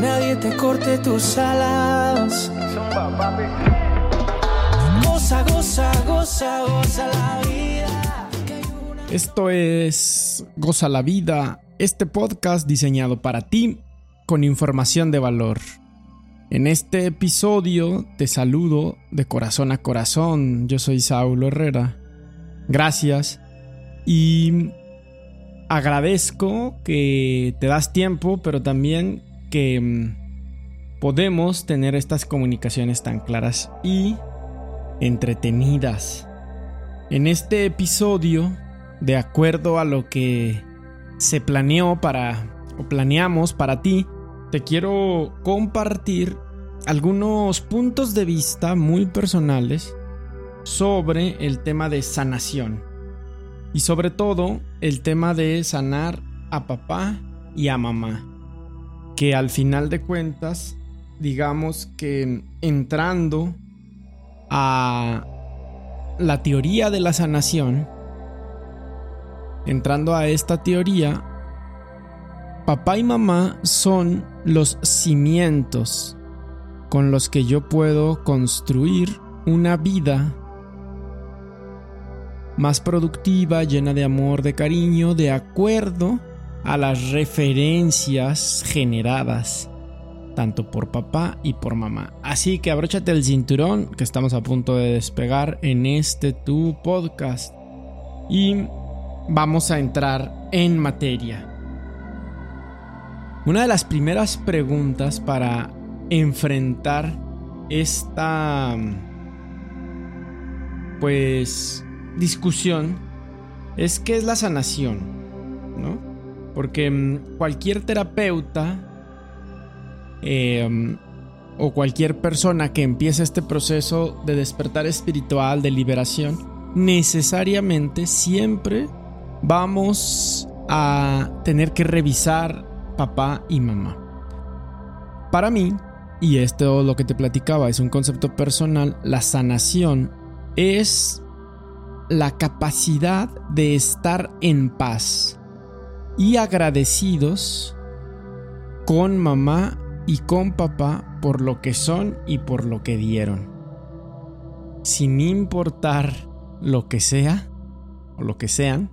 nadie te corte tus alas. Goza, goza, goza, goza la vida. Esto es Goza la Vida, este podcast diseñado para ti con información de valor. En este episodio te saludo de corazón a corazón. Yo soy Saulo Herrera. Gracias. Y agradezco que te das tiempo, pero también que mm, podemos tener estas comunicaciones tan claras y entretenidas. En este episodio, de acuerdo a lo que se planeó para o planeamos para ti, te quiero compartir algunos puntos de vista muy personales sobre el tema de sanación. Y sobre todo el tema de sanar a papá y a mamá. Que al final de cuentas, digamos que entrando a la teoría de la sanación, entrando a esta teoría, papá y mamá son los cimientos con los que yo puedo construir una vida más productiva, llena de amor, de cariño, de acuerdo a las referencias generadas tanto por papá y por mamá. Así que abróchate el cinturón que estamos a punto de despegar en este tu podcast y vamos a entrar en materia. Una de las primeras preguntas para enfrentar esta pues discusión es qué es la sanación, ¿no? Porque mm, cualquier terapeuta em, o cualquier persona que empiece este proceso de despertar espiritual, de liberación, necesariamente siempre vamos a tener que revisar papá y mamá. Para mí, y esto lo que te platicaba es un concepto personal, la sanación es la capacidad de estar en paz y agradecidos con mamá y con papá por lo que son y por lo que dieron. Sin importar lo que sea o lo que sean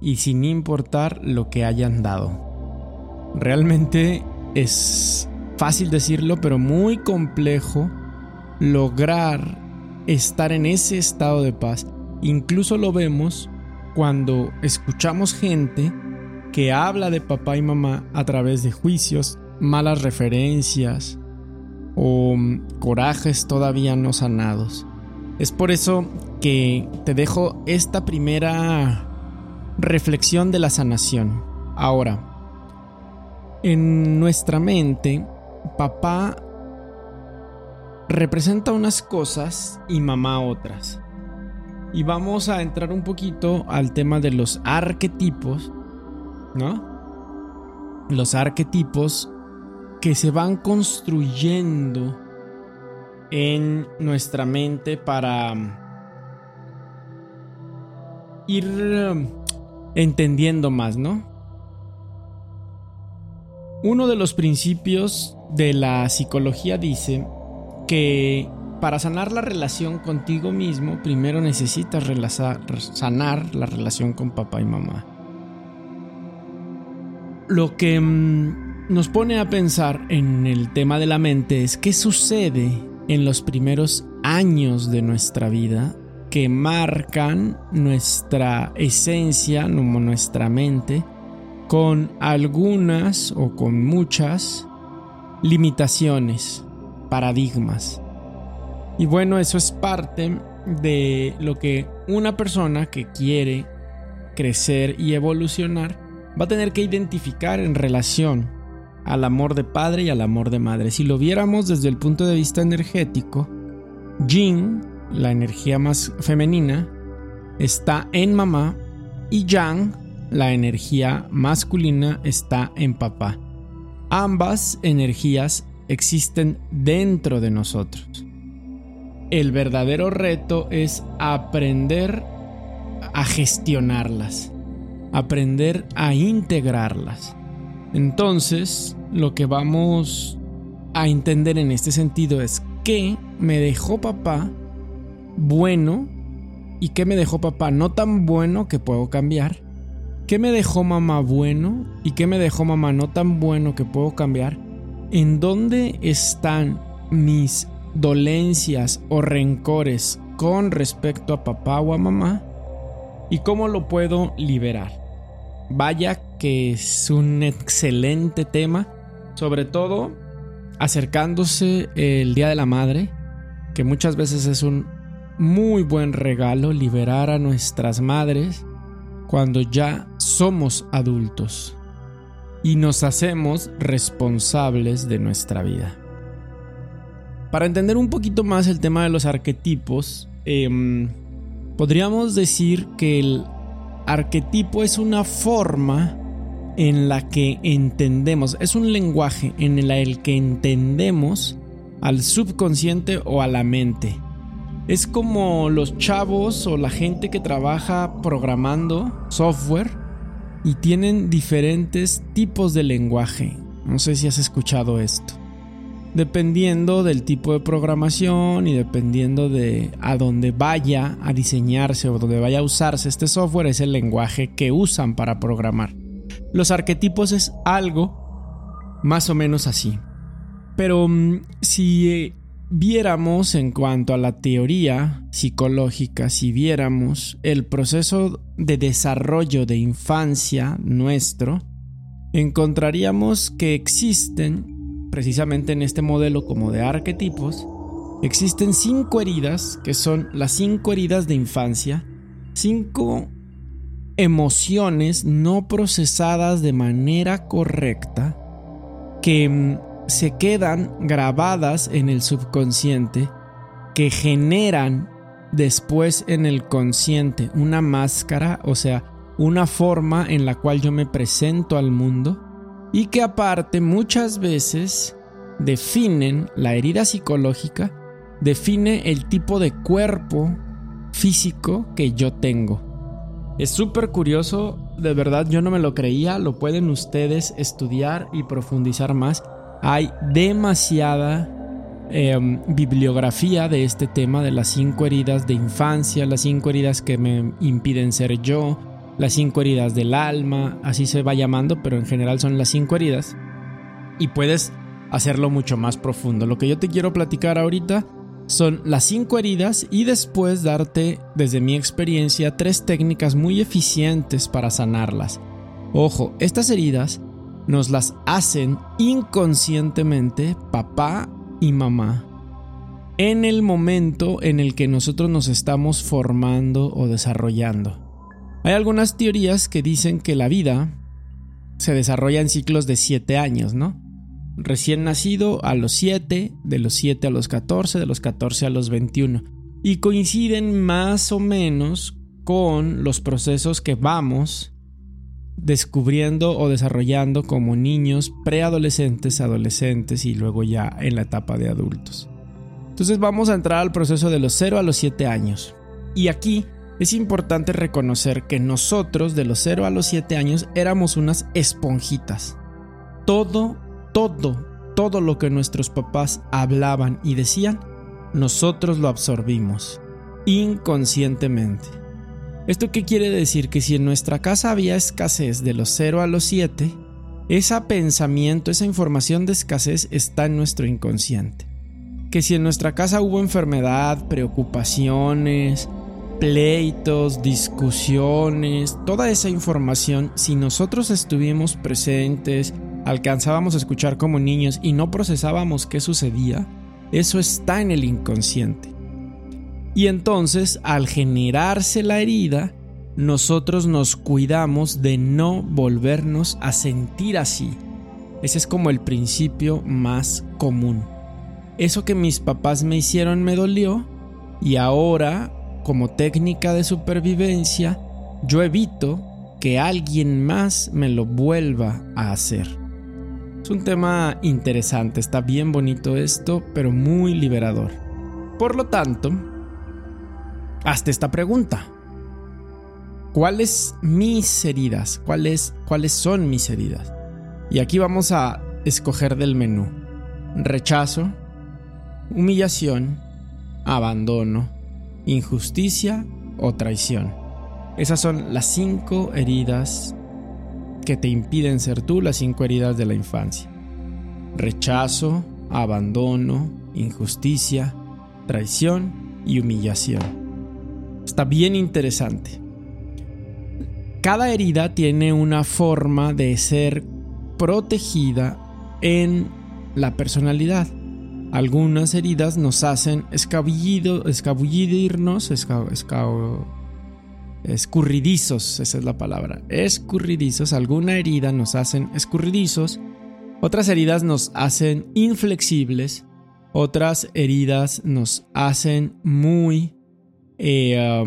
y sin importar lo que hayan dado. Realmente es fácil decirlo, pero muy complejo lograr estar en ese estado de paz Incluso lo vemos cuando escuchamos gente que habla de papá y mamá a través de juicios, malas referencias o mm, corajes todavía no sanados. Es por eso que te dejo esta primera reflexión de la sanación. Ahora, en nuestra mente, papá representa unas cosas y mamá otras. Y vamos a entrar un poquito al tema de los arquetipos, ¿no? Los arquetipos que se van construyendo en nuestra mente para um, ir um, entendiendo más, ¿no? Uno de los principios de la psicología dice que para sanar la relación contigo mismo, primero necesitas sanar la relación con papá y mamá. Lo que mm, nos pone a pensar en el tema de la mente es qué sucede en los primeros años de nuestra vida que marcan nuestra esencia, nuestra mente, con algunas o con muchas limitaciones, paradigmas. Y bueno, eso es parte de lo que una persona que quiere crecer y evolucionar va a tener que identificar en relación al amor de padre y al amor de madre. Si lo viéramos desde el punto de vista energético, Yin, la energía más femenina, está en mamá y Yang, la energía masculina, está en papá. Ambas energías existen dentro de nosotros el verdadero reto es aprender a gestionarlas, aprender a integrarlas. Entonces, lo que vamos a entender en este sentido es que me dejó papá bueno y que me dejó papá no tan bueno que puedo cambiar. ¿Qué me dejó mamá bueno y qué me dejó mamá no tan bueno que puedo cambiar? ¿En dónde están mis dolencias o rencores con respecto a papá o a mamá? ¿Y cómo lo puedo liberar? Vaya que es un excelente tema, sobre todo acercándose el Día de la Madre, que muchas veces es un muy buen regalo liberar a nuestras madres cuando ya somos adultos y nos hacemos responsables de nuestra vida. Para entender un poquito más el tema de los arquetipos, em, podríamos decir que el arquetipo es una forma en la que entendemos, es un lenguaje en el que entendemos al subconsciente o a la mente. Es como los chavos o la gente que trabaja programando software y tienen diferentes tipos de lenguaje. No sé si has escuchado esto. Dependiendo del tipo de programación y dependiendo de a dónde vaya a diseñarse o donde vaya a usarse este software, es el lenguaje que usan para programar. Los arquetipos es algo más o menos así. Pero mm, si eh, viéramos en cuanto a la teoría psicológica, si viéramos el proceso de desarrollo de infancia nuestro, encontraríamos que existen, precisamente en este modelo como de arquetipos, existen cinco heridas, que son las cinco heridas de infancia, cinco emociones no procesadas de manera correcta que mm, se quedan grabadas en el subconsciente que generan después en el consciente una máscara, o sea, una forma en la cual yo me presento al mundo y que aparte muchas veces definen la herida psicológica, define el tipo de cuerpo físico que yo tengo. Es súper curioso, de verdad yo no me lo creía, lo pueden ustedes estudiar y profundizar más hay demasiada em, bibliografía de este tema de las cinco heridas de infancia, las cinco heridas que me impiden ser yo, las cinco heridas del alma, así se va llamando, pero en general son las cinco heridas. Y puedes hacerlo mucho más profundo. Lo que yo te quiero platicar ahorita son las cinco heridas y después darte, desde mi experiencia, tres técnicas muy eficientes para sanarlas. Ojo, estas heridas nos las hacen inconscientemente papá y mamá en el momento en el que nosotros nos estamos formando o desarrollando. Hay algunas teorías que dicen que la vida se desarrolla en ciclos de 7 años, ¿no? Recién nacido a los 7, de los 7 a los 14, de los 14 a los 21. Y coinciden más o menos con los procesos que vamos descubriendo o desarrollando como niños, preadolescentes, adolescentes y luego ya en la etapa de adultos. Entonces vamos a entrar al proceso de los 0 a los 7 años. Y aquí es importante reconocer que nosotros de los 0 a los 7 años éramos unas esponjitas. Todo, todo, todo lo que nuestros papás hablaban y decían, nosotros lo absorbimos inconscientemente. ¿Esto qué quiere decir? Que si en nuestra casa había escasez de los 0 a los 7, ese pensamiento, esa información de escasez está en nuestro inconsciente. Que si en nuestra casa hubo enfermedad, preocupaciones, pleitos, discusiones, toda esa información, si nosotros estuvimos presentes, alcanzábamos a escuchar como niños y no procesábamos qué sucedía, eso está en el inconsciente. Y entonces, al generarse la herida, nosotros nos cuidamos de no volvernos a sentir así. Ese es como el principio más común. Eso que mis papás me hicieron me dolió y ahora, como técnica de supervivencia, yo evito que alguien más me lo vuelva a hacer. Es un tema interesante, está bien bonito esto, pero muy liberador. Por lo tanto, Hazte esta pregunta. ¿Cuáles mis heridas? ¿Cuáles, ¿Cuáles son mis heridas? Y aquí vamos a escoger del menú. Rechazo, humillación, abandono, injusticia o traición. Esas son las cinco heridas que te impiden ser tú, las cinco heridas de la infancia. Rechazo, abandono, injusticia, traición y humillación. Está bien interesante. Cada herida tiene una forma de ser protegida en la personalidad. Algunas heridas nos hacen escabullido, escabullirnos, escurridizos, esa es la palabra, escurridizos. Alguna herida nos hacen escurridizos, otras heridas nos hacen inflexibles, otras heridas nos hacen muy, eh,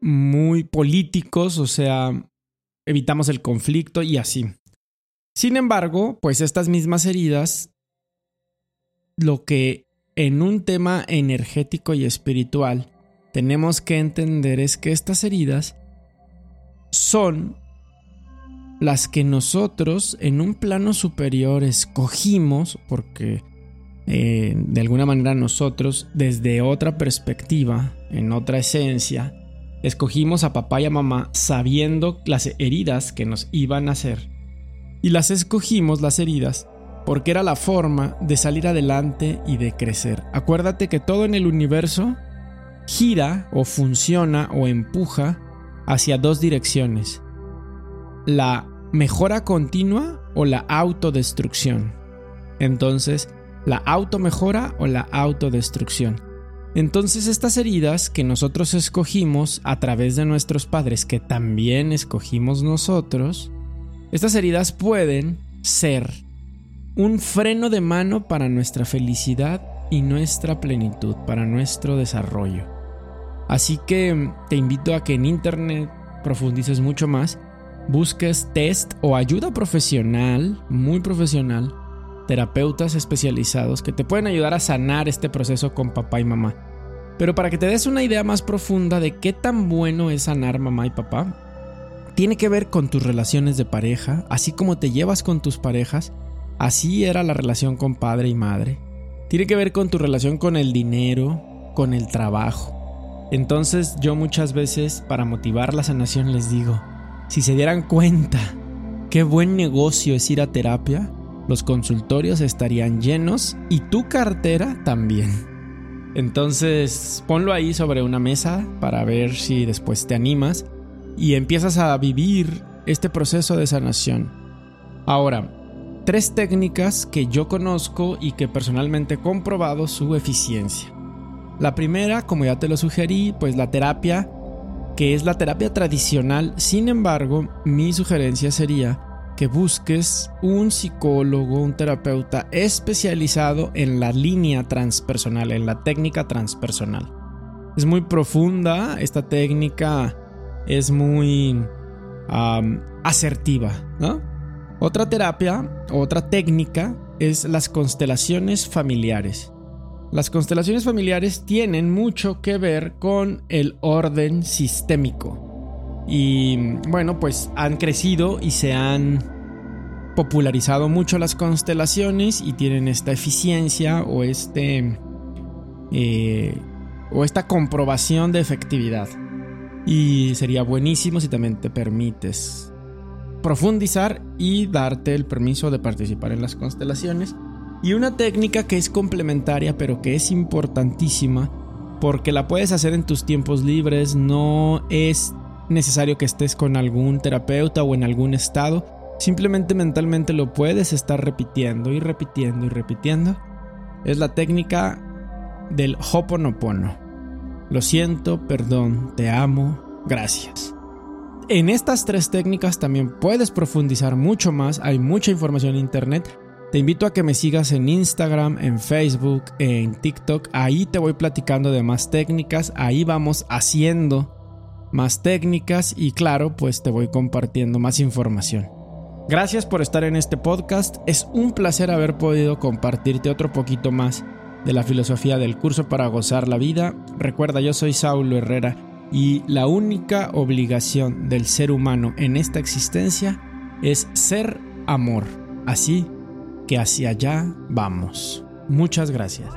muy políticos, o sea, evitamos el conflicto y así. Sin embargo, pues estas mismas heridas, lo que en un tema energético y espiritual tenemos que entender es que estas heridas son las que nosotros en un plano superior escogimos, porque eh, de alguna manera nosotros desde otra perspectiva, en otra esencia, escogimos a papá y a mamá sabiendo las heridas que nos iban a hacer y las escogimos, las heridas, porque era la forma de salir adelante y de crecer. Acuérdate que todo en el universo gira o funciona o empuja hacia dos direcciones. La mejora continua o la autodestrucción. Entonces, la automejora o la autodestrucción. Entonces estas heridas que nosotros escogimos a través de nuestros padres, que también escogimos nosotros, estas heridas pueden ser un freno de mano para nuestra felicidad y nuestra plenitud, para nuestro desarrollo. Así que te invito a que en internet profundices mucho más, busques test o ayuda profesional, muy profesional, terapeutas especializados que te pueden ayudar a sanar este proceso con papá y mamá. Pero para que te des una idea más profunda de qué tan bueno es sanar mamá y papá, tiene que ver con tus relaciones de pareja, así como te llevas con tus parejas, así era la relación con padre y madre. Tiene que ver con tu relación con el dinero, con el trabajo. Entonces yo muchas veces para motivar la sanación les digo, si se dieran cuenta qué buen negocio es ir a terapia, los consultorios estarían llenos y tu cartera también. Entonces ponlo ahí sobre una mesa para ver si después te animas y empiezas a vivir este proceso de sanación. Ahora, tres técnicas que yo conozco y que personalmente he comprobado su eficiencia. La primera, como ya te lo sugerí, pues la terapia, que es la terapia tradicional, sin embargo, mi sugerencia sería que busques un psicólogo, un terapeuta especializado en la línea transpersonal, en la técnica transpersonal. Es muy profunda esta técnica es muy asertiva, ¿no? Otra terapia, otra técnica es las constelaciones familiares. Las constelaciones familiares tienen mucho que ver con el orden sistémico. Y bueno, pues han crecido y se han popularizado mucho las constelaciones y tienen esta eficiencia o este eh, o esta comprobación de efectividad. Y sería buenísimo si también te permites profundizar y darte el permiso de participar en las constelaciones. Y una técnica que es complementaria pero que es importantísima porque la puedes hacer en tus tiempos libres, no es necesario que estés con algún terapeuta o en algún estado, simplemente mentalmente lo puedes estar repitiendo y repitiendo y repitiendo. Es la técnica del Hoponopono. Lo siento, perdón, te amo, gracias. En estas tres técnicas también puedes profundizar mucho más, hay mucha información en internet. Te invito a que me sigas en Instagram, en Facebook, en TikTok. Ahí te voy platicando de más técnicas, ahí vamos haciendo más técnicas y claro, pues te voy compartiendo más información. Gracias por estar en este podcast. Es un placer haber podido compartirte otro poquito más de la filosofía del curso para gozar la vida. Recuerda, yo soy Saulo Herrera y la única obligación del ser humano en esta existencia es ser amor. Así que hacia allá vamos. Muchas gracias.